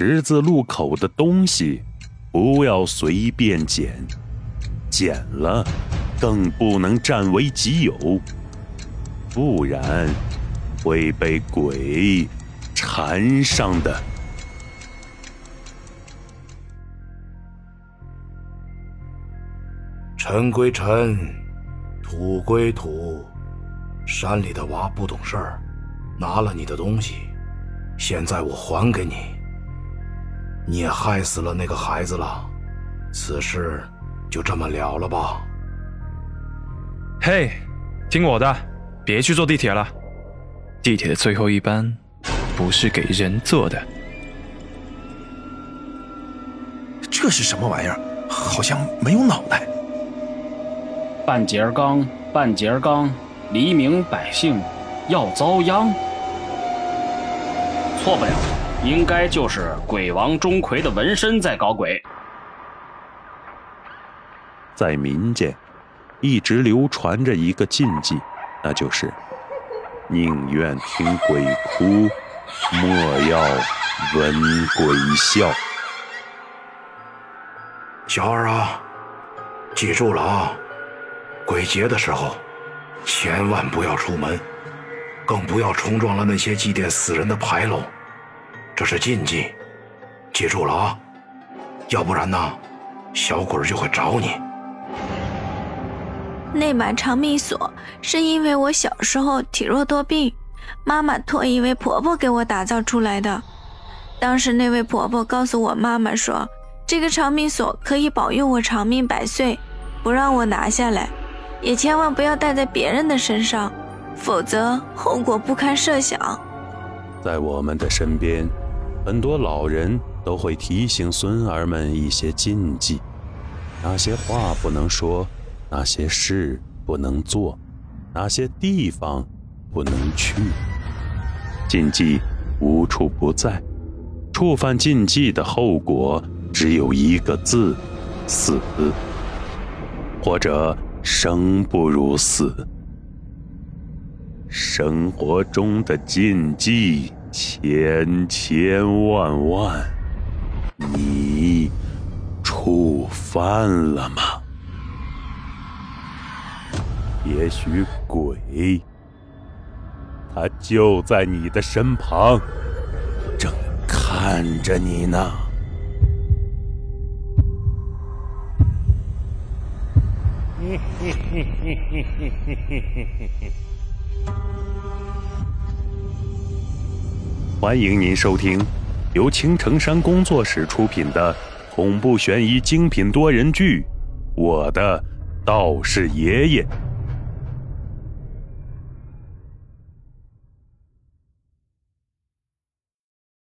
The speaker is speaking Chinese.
十字路口的东西，不要随便捡，捡了更不能占为己有，不然会被鬼缠上的。尘归尘，土归土，山里的娃不懂事儿，拿了你的东西，现在我还给你。你也害死了那个孩子了，此事就这么了了吧？嘿，听我的，别去坐地铁了。地铁的最后一班不是给人坐的。这是什么玩意儿？好像没有脑袋。半截儿钢，半截儿钢，黎明百姓要遭殃。错不了。应该就是鬼王钟馗的纹身在搞鬼。在民间，一直流传着一个禁忌，那就是宁愿听鬼哭，莫要闻鬼笑。小二啊，记住了啊！鬼节的时候，千万不要出门，更不要冲撞了那些祭奠死人的牌楼。这是禁忌，记住了啊！要不然呢，小鬼就会找你。那把长命锁是因为我小时候体弱多病，妈妈托一位婆婆给我打造出来的。当时那位婆婆告诉我妈妈说，这个长命锁可以保佑我长命百岁，不让我拿下来，也千万不要戴在别人的身上，否则后果不堪设想。在我们的身边。很多老人都会提醒孙儿们一些禁忌，哪些话不能说，哪些事不能做，哪些地方不能去。禁忌无处不在，触犯禁忌的后果只有一个字：死，或者生不如死。生活中的禁忌。千千万万，你触犯了吗？也许鬼，他就在你的身旁，正看着你呢。欢迎您收听由青城山工作室出品的恐怖悬疑精品多人剧《我的道士爷爷》。